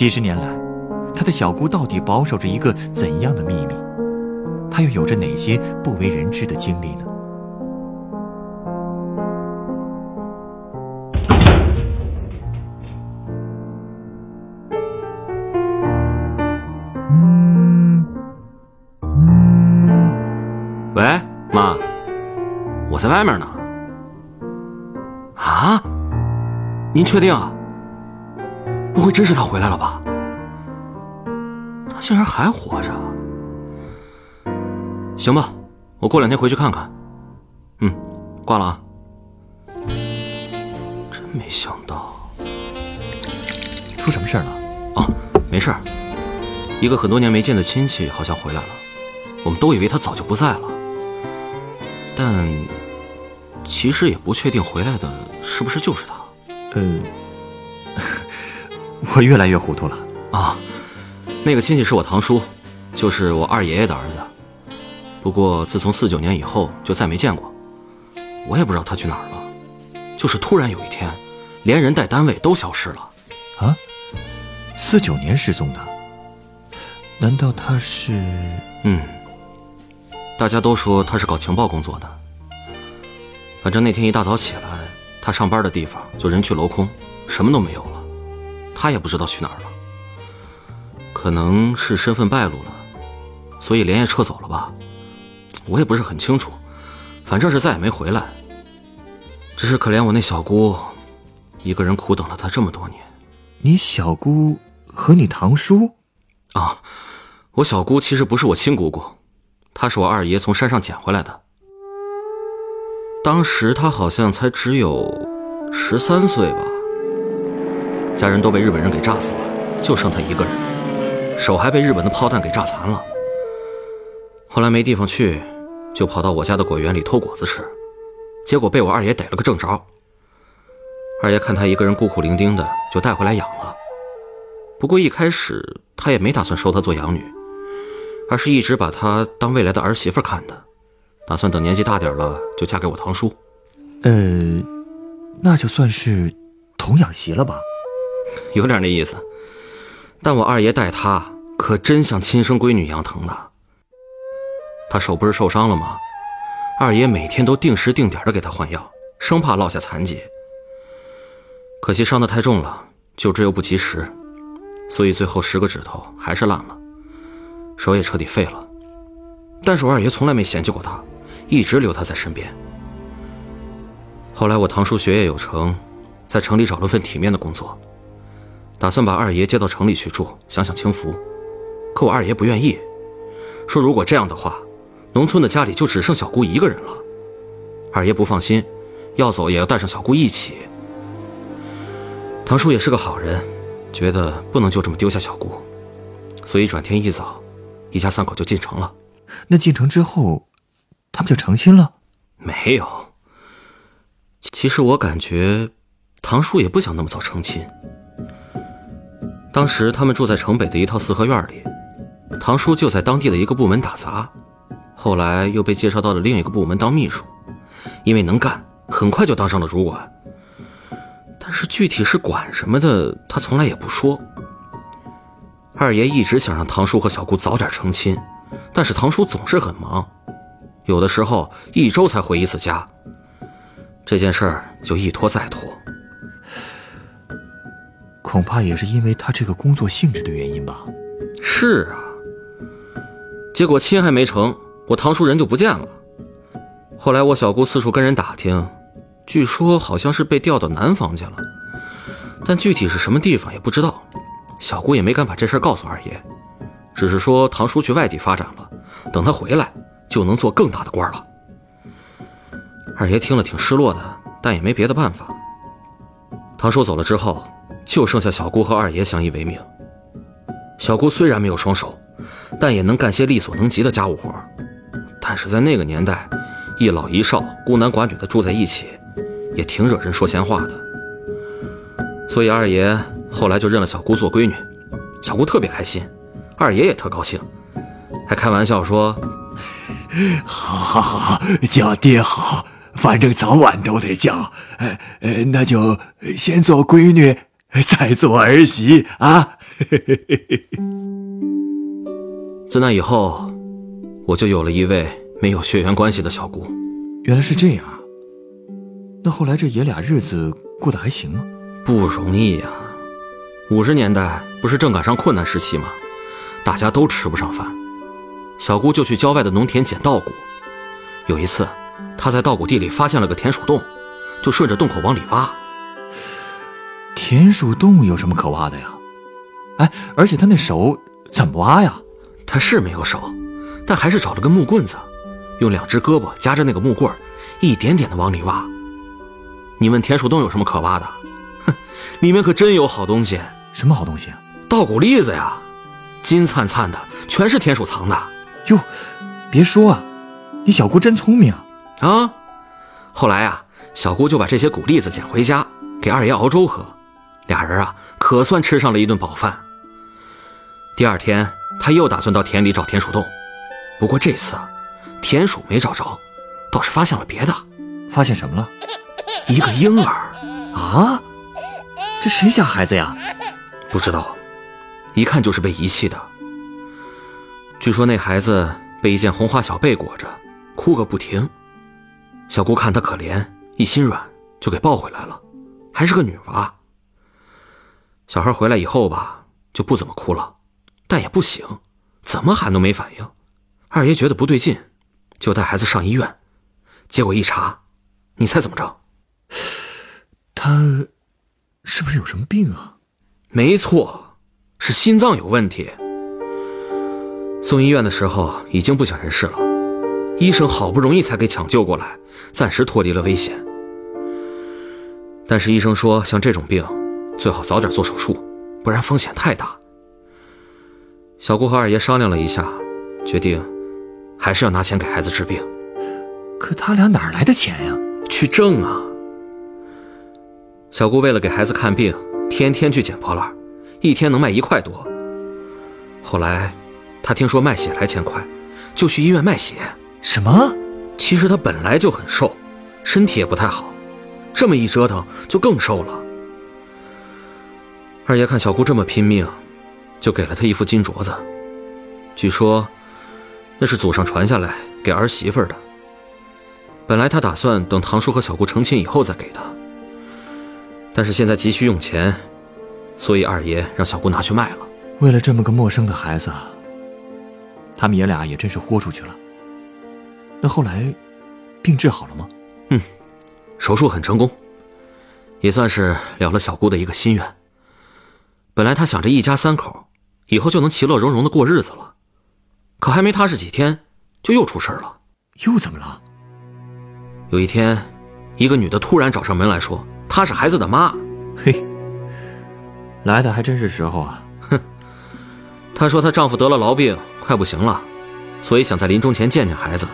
几十年来，他的小姑到底保守着一个怎样的秘密？他又有着哪些不为人知的经历呢？喂，妈，我在外面呢。啊？您确定？啊不会真是他回来了吧？他竟然还活着！行吧，我过两天回去看看。嗯，挂了啊。真没想到，出什么事了？哦，没事一个很多年没见的亲戚好像回来了，我们都以为他早就不在了，但其实也不确定回来的是不是就是他。嗯。我越来越糊涂了啊！那个亲戚是我堂叔，就是我二爷爷的儿子。不过自从四九年以后就再没见过，我也不知道他去哪儿了。就是突然有一天，连人带单位都消失了。啊？四九年失踪的？难道他是……嗯，大家都说他是搞情报工作的。反正那天一大早起来，他上班的地方就人去楼空，什么都没有了。他也不知道去哪儿了，可能是身份败露了，所以连夜撤走了吧？我也不是很清楚，反正是再也没回来。只是可怜我那小姑，一个人苦等了他这么多年。你小姑和你堂叔？啊，我小姑其实不是我亲姑姑，她是我二爷从山上捡回来的。当时她好像才只有十三岁吧。家人都被日本人给炸死了，就剩他一个人，手还被日本的炮弹给炸残了。后来没地方去，就跑到我家的果园里偷果子吃，结果被我二爷逮了个正着。二爷看他一个人孤苦伶仃的，就带回来养了。不过一开始他也没打算收她做养女，而是一直把她当未来的儿媳妇看的，打算等年纪大点了就嫁给我堂叔。呃，那就算是童养媳了吧。有点那意思，但我二爷待她可真像亲生闺女一样疼她。她手不是受伤了吗？二爷每天都定时定点的给她换药，生怕落下残疾。可惜伤得太重了，救治又不及时，所以最后十个指头还是烂了，手也彻底废了。但是我二爷从来没嫌弃过她，一直留她在身边。后来我堂叔学业有成，在城里找了份体面的工作。打算把二爷接到城里去住，享享清福。可我二爷不愿意，说如果这样的话，农村的家里就只剩小姑一个人了。二爷不放心，要走也要带上小姑一起。堂叔也是个好人，觉得不能就这么丢下小姑，所以转天一早，一家三口就进城了。那进城之后，他们就成亲了？没有。其实我感觉，堂叔也不想那么早成亲。当时他们住在城北的一套四合院里，堂叔就在当地的一个部门打杂，后来又被介绍到了另一个部门当秘书，因为能干，很快就当上了主管。但是具体是管什么的，他从来也不说。二爷一直想让堂叔和小姑早点成亲，但是堂叔总是很忙，有的时候一周才回一次家，这件事儿就一拖再拖。恐怕也是因为他这个工作性质的原因吧。是啊，结果亲还没成，我堂叔人就不见了。后来我小姑四处跟人打听，据说好像是被调到南方去了，但具体是什么地方也不知道。小姑也没敢把这事告诉二爷，只是说堂叔去外地发展了，等他回来就能做更大的官了。二爷听了挺失落的，但也没别的办法。堂叔走了之后。就剩下小姑和二爷相依为命。小姑虽然没有双手，但也能干些力所能及的家务活。但是在那个年代，一老一少孤男寡女的住在一起，也挺惹人说闲话的。所以二爷后来就认了小姑做闺女，小姑特别开心，二爷也特高兴，还开玩笑说：“ 好好好，叫爹好，反正早晚都得叫。呃呃，那就先做闺女，再做儿媳啊。”自那以后，我就有了一位。没有血缘关系的小姑，原来是这样啊。那后来这爷俩日子过得还行吗？不容易呀。五十年代不是正赶上困难时期吗？大家都吃不上饭，小姑就去郊外的农田捡稻谷。有一次，她在稻谷地里发现了个田鼠洞，就顺着洞口往里挖。田鼠洞有什么可挖的呀？哎，而且他那手怎么挖呀？他是没有手，但还是找了根木棍子。用两只胳膊夹着那个木棍一点点的往里挖。你问田鼠洞有什么可挖的？哼，里面可真有好东西。什么好东西？稻谷粒子呀，金灿灿的，全是田鼠藏的。哟，别说啊，你小姑真聪明啊！啊，后来啊，小姑就把这些谷粒子捡回家，给二爷熬粥喝。俩人啊，可算吃上了一顿饱饭。第二天，他又打算到田里找田鼠洞，不过这次啊。田鼠没找着，倒是发现了别的。发现什么了？一个婴儿。啊？这谁家孩子呀？不知道，一看就是被遗弃的。据说那孩子被一件红花小被裹着，哭个不停。小姑看他可怜，一心软，就给抱回来了，还是个女娃。小孩回来以后吧，就不怎么哭了，但也不醒，怎么喊都没反应。二爷觉得不对劲。就带孩子上医院，结果一查，你猜怎么着？他是不是有什么病啊？没错，是心脏有问题。送医院的时候已经不省人事了，医生好不容易才给抢救过来，暂时脱离了危险。但是医生说，像这种病，最好早点做手术，不然风险太大。小姑和二爷商量了一下，决定。还是要拿钱给孩子治病，可他俩哪来的钱呀？去挣啊！小姑为了给孩子看病，天天去捡破烂，一天能卖一块多。后来，她听说卖血来钱快，就去医院卖血。什么？其实她本来就很瘦，身体也不太好，这么一折腾就更瘦了。二爷看小姑这么拼命，就给了她一副金镯子，据说。那是祖上传下来给儿媳妇的。本来他打算等堂叔和小姑成亲以后再给她，但是现在急需用钱，所以二爷让小姑拿去卖了。为了这么个陌生的孩子，他们爷俩也真是豁出去了。那后来，病治好了吗？嗯，手术很成功，也算是了了小姑的一个心愿。本来他想着一家三口以后就能其乐融融的过日子了。可还没踏实几天，就又出事了。又怎么了？有一天，一个女的突然找上门来说，她是孩子的妈。嘿，来的还真是时候啊！哼，她说她丈夫得了痨病，快不行了，所以想在临终前见见孩子。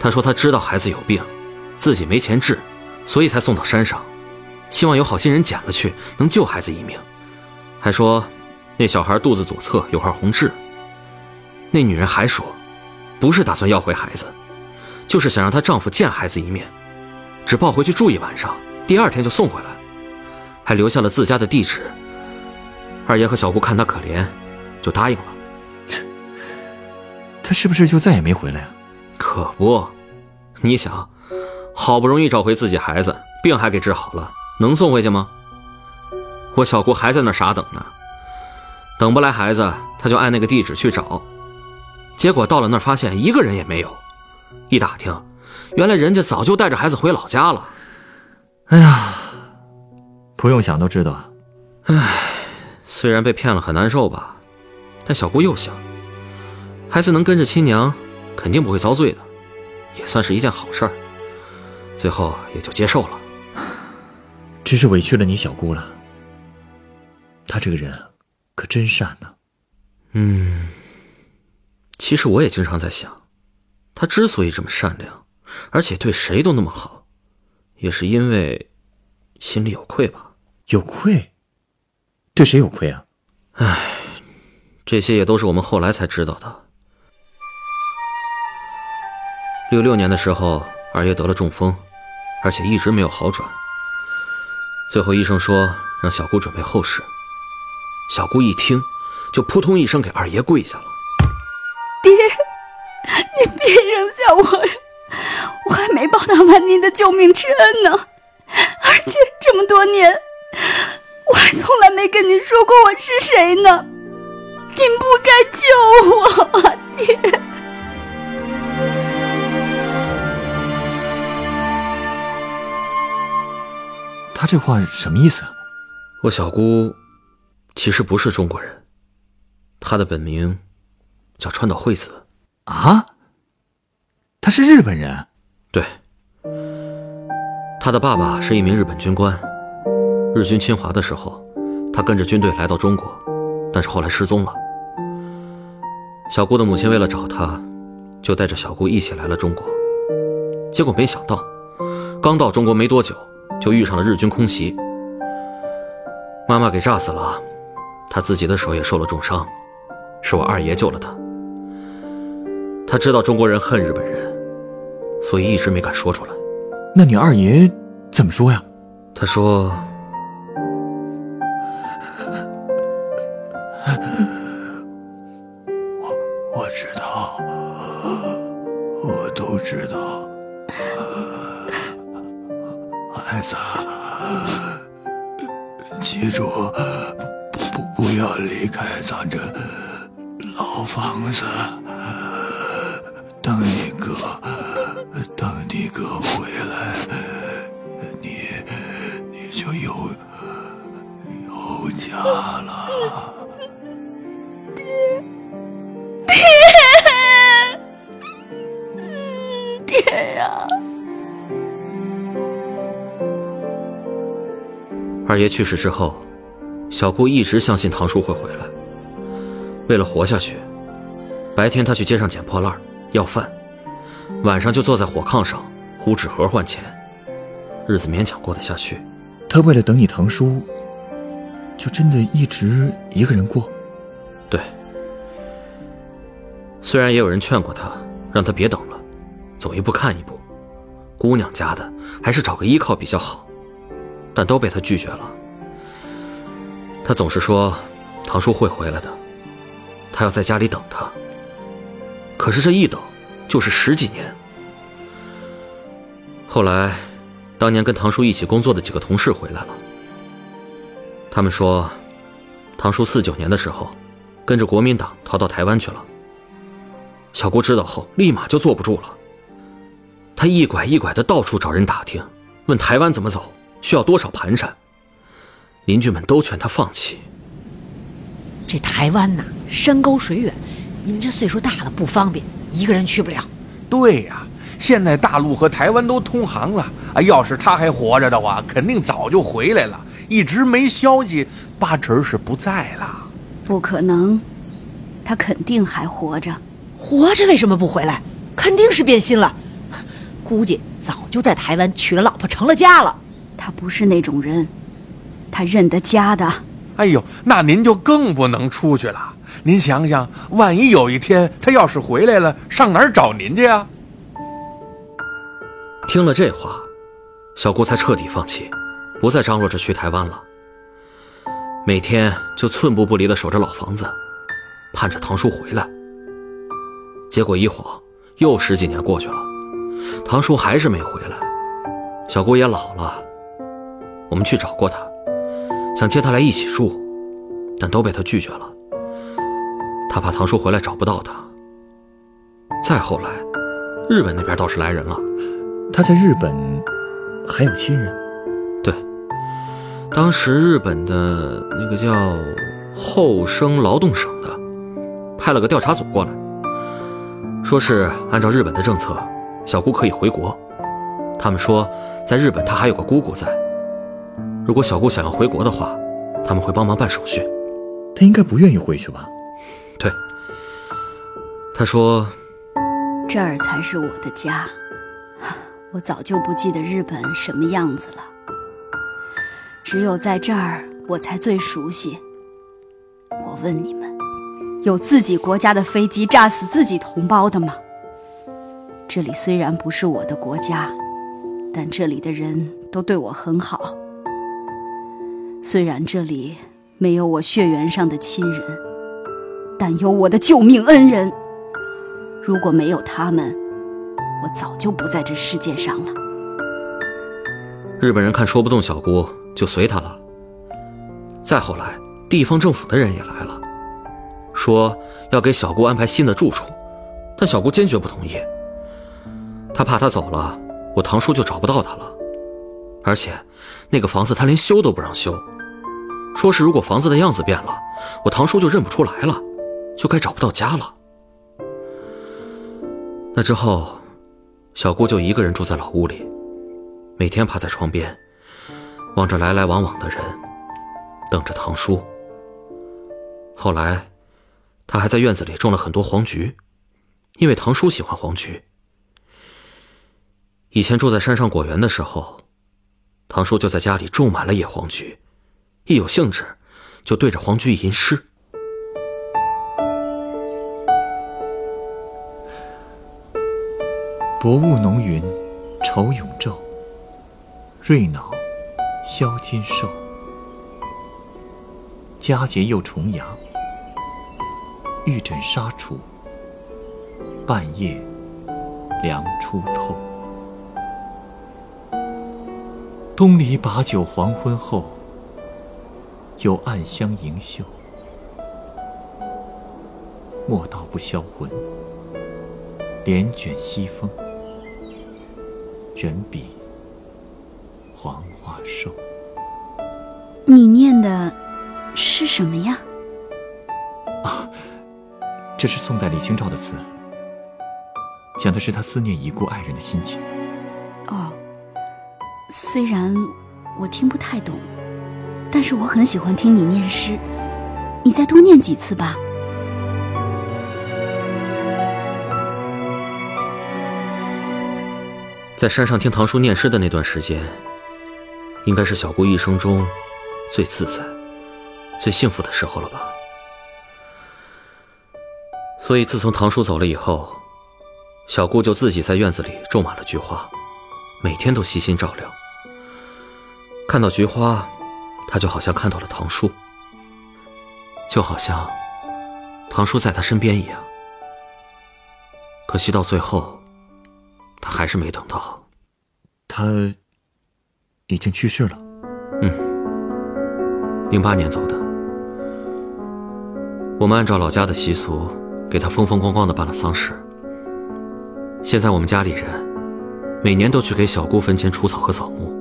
她说她知道孩子有病，自己没钱治，所以才送到山上，希望有好心人捡了去，能救孩子一命。还说，那小孩肚子左侧有块红痣。那女人还说，不是打算要回孩子，就是想让她丈夫见孩子一面，只抱回去住一晚上，第二天就送回来，还留下了自家的地址。二爷和小姑看她可怜，就答应了。切，她是不是就再也没回来啊？可不，你想，好不容易找回自己孩子，病还给治好了，能送回去吗？我小姑还在那傻等呢，等不来孩子，她就按那个地址去找。结果到了那儿，发现一个人也没有。一打听，原来人家早就带着孩子回老家了。哎呀，不用想都知道。唉，虽然被骗了很难受吧，但小姑又想，孩子能跟着亲娘，肯定不会遭罪的，也算是一件好事儿。最后也就接受了。真是委屈了你小姑了。她这个人可真善呢。嗯，其实我也经常在想，他之所以这么善良，而且对谁都那么好，也是因为心里有愧吧？有愧？对谁有愧啊？唉，这些也都是我们后来才知道的。六六年的时候，二爷得了中风，而且一直没有好转。最后医生说让小姑准备后事。小姑一听，就扑通一声给二爷跪下了：“爹，你别扔下我呀！我还没报答完您的救命之恩呢。而且这么多年，我还从来没跟您说过我是谁呢。您不该救我啊，爹！”他这话什么意思啊？我小姑其实不是中国人，他的本名叫川岛惠子。啊？他是日本人？对。他的爸爸是一名日本军官，日军侵华的时候，他跟着军队来到中国，但是后来失踪了。小姑的母亲为了找他，就带着小姑一起来了中国，结果没想到，刚到中国没多久。就遇上了日军空袭，妈妈给炸死了，他自己的手也受了重伤，是我二爷救了他。他知道中国人恨日本人，所以一直没敢说出来。那你二爷怎么说呀？他说：“我我知道，我都知道。”孩子，记住，不要离开咱这老房子。等你哥，等你哥回来，你你就有有家了。爹，爹呀！二爷去世之后，小顾一直相信堂叔会回来。为了活下去，白天他去街上捡破烂要饭，晚上就坐在火炕上糊纸盒换钱，日子勉强过得下去。他为了等你堂叔，就真的一直一个人过。对，虽然也有人劝过他，让他别等了，走一步看一步，姑娘家的还是找个依靠比较好。但都被他拒绝了。他总是说，堂叔会回来的，他要在家里等他。可是这一等，就是十几年。后来，当年跟堂叔一起工作的几个同事回来了，他们说，堂叔四九年的时候，跟着国民党逃到台湾去了。小姑知道后，立马就坐不住了，他一拐一拐的到处找人打听，问台湾怎么走。需要多少盘缠？邻居们都劝他放弃。这台湾呐，山高水远，您这岁数大了不方便，一个人去不了。对呀，现在大陆和台湾都通航了啊！要是他还活着的话，肯定早就回来了。一直没消息，八成是不在了。不可能，他肯定还活着。活着为什么不回来？肯定是变心了，估计早就在台湾娶了老婆，成了家了。他不是那种人，他认得家的。哎呦，那您就更不能出去了。您想想，万一有一天他要是回来了，上哪儿找您去啊？听了这话，小姑才彻底放弃，不再张罗着去台湾了。每天就寸步不离的守着老房子，盼着堂叔回来。结果一晃又十几年过去了，堂叔还是没回来。小姑也老了。我们去找过他，想接他来一起住，但都被他拒绝了。他怕堂叔回来找不到他。再后来，日本那边倒是来人了。他在日本还有亲人？对，当时日本的那个叫后生劳动省的，派了个调查组过来，说是按照日本的政策，小姑可以回国。他们说，在日本他还有个姑姑在。如果小顾想要回国的话，他们会帮忙办手续。他应该不愿意回去吧？对，他说这儿才是我的家。我早就不记得日本什么样子了，只有在这儿我才最熟悉。我问你们，有自己国家的飞机炸死自己同胞的吗？这里虽然不是我的国家，但这里的人都对我很好。虽然这里没有我血缘上的亲人，但有我的救命恩人。如果没有他们，我早就不在这世界上了。日本人看说不动小姑，就随他了。再后来，地方政府的人也来了，说要给小姑安排新的住处，但小姑坚决不同意。他怕他走了，我堂叔就找不到他了。而且，那个房子他连修都不让修，说是如果房子的样子变了，我堂叔就认不出来了，就该找不到家了。那之后。小姑就一个人住在老屋里，每天趴在窗边，望着来来往往的人，等着堂叔。后来，她还在院子里种了很多黄菊，因为堂叔喜欢黄菊。以前住在山上果园的时候，堂叔就在家里种满了野黄菊，一有兴致，就对着黄菊吟诗。薄雾浓云，愁永昼。瑞脑，消金兽。佳节又重阳，玉枕纱厨。半夜，凉初透。东篱把酒黄昏后，有暗香盈袖。莫道不销魂，帘卷西风。人比黄花瘦。你念的是什么呀？啊，这是宋代李清照的词，讲的是他思念已故爱人的心情。哦，虽然我听不太懂，但是我很喜欢听你念诗，你再多念几次吧。在山上听堂叔念诗的那段时间，应该是小姑一生中最自在、最幸福的时候了吧。所以自从堂叔走了以后，小姑就自己在院子里种满了菊花，每天都悉心照料。看到菊花，她就好像看到了唐叔，就好像唐叔在他身边一样。可惜到最后。他还是没等到，他已经去世了。嗯，零八年走的。我们按照老家的习俗，给他风风光光的办了丧事。现在我们家里人每年都去给小姑坟前除草和扫墓。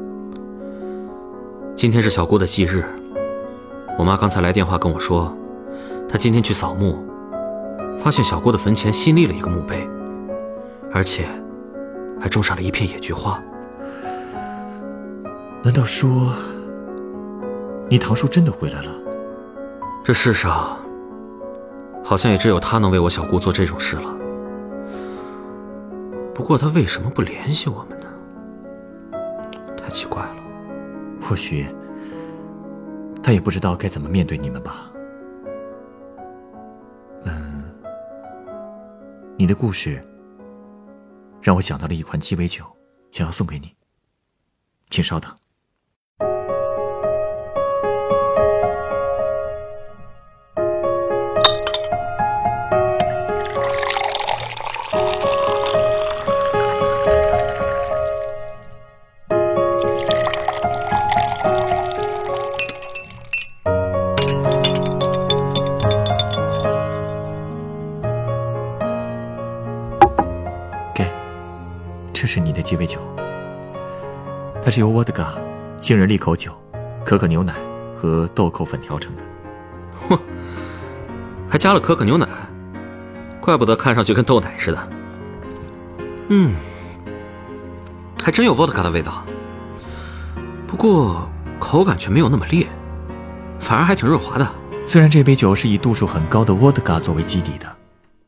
今天是小姑的忌日，我妈刚才来电话跟我说，她今天去扫墓，发现小姑的坟前新立了一个墓碑，而且。还种上了一片野菊花。难道说，你堂叔真的回来了？这世上，好像也只有他能为我小姑做这种事了。不过他为什么不联系我们呢？太奇怪了。或许，他也不知道该怎么面对你们吧。嗯，你的故事。让我想到了一款鸡尾酒，想要送给你，请稍等。是由沃德嘎、杏仁利口酒、可可牛奶和豆蔻粉调成的。嚯，还加了可可牛奶，怪不得看上去跟豆奶似的。嗯，还真有沃德嘎的味道，不过口感却没有那么烈，反而还挺润滑的。虽然这杯酒是以度数很高的沃德嘎作为基底的，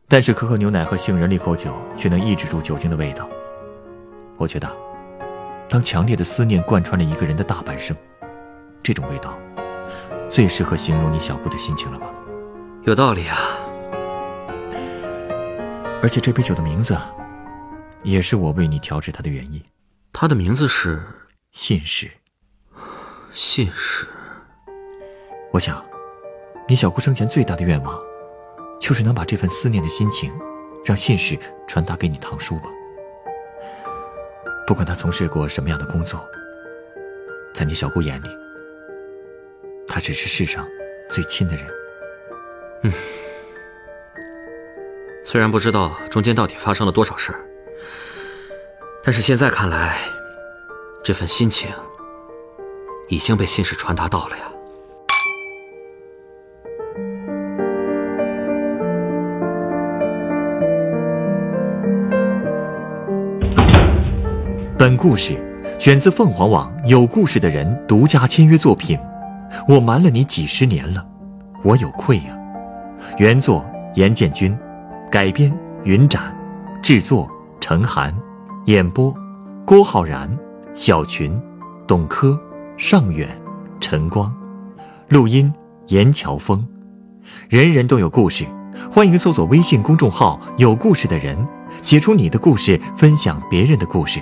但是可可牛奶和杏仁利口酒却能抑制住酒精的味道。我觉得，当强烈的思念贯穿了一个人的大半生，这种味道，最适合形容你小姑的心情了吧？有道理啊。而且这杯酒的名字，也是我为你调制它的原因。它的名字是信使。信使。我想，你小姑生前最大的愿望，就是能把这份思念的心情，让信使传达给你堂叔吧。不管他从事过什么样的工作，在你小姑眼里，他只是世上最亲的人。嗯。虽然不知道中间到底发生了多少事儿，但是现在看来，这份心情已经被信使传达到了呀。本故事选自凤凰网有故事的人独家签约作品。我瞒了你几十年了，我有愧呀。原作严建军。改编云展，制作陈寒，演播郭浩然、小群、董珂、尚远、陈光，录音严乔峰。人人都有故事，欢迎搜索微信公众号“有故事的人”，写出你的故事，分享别人的故事。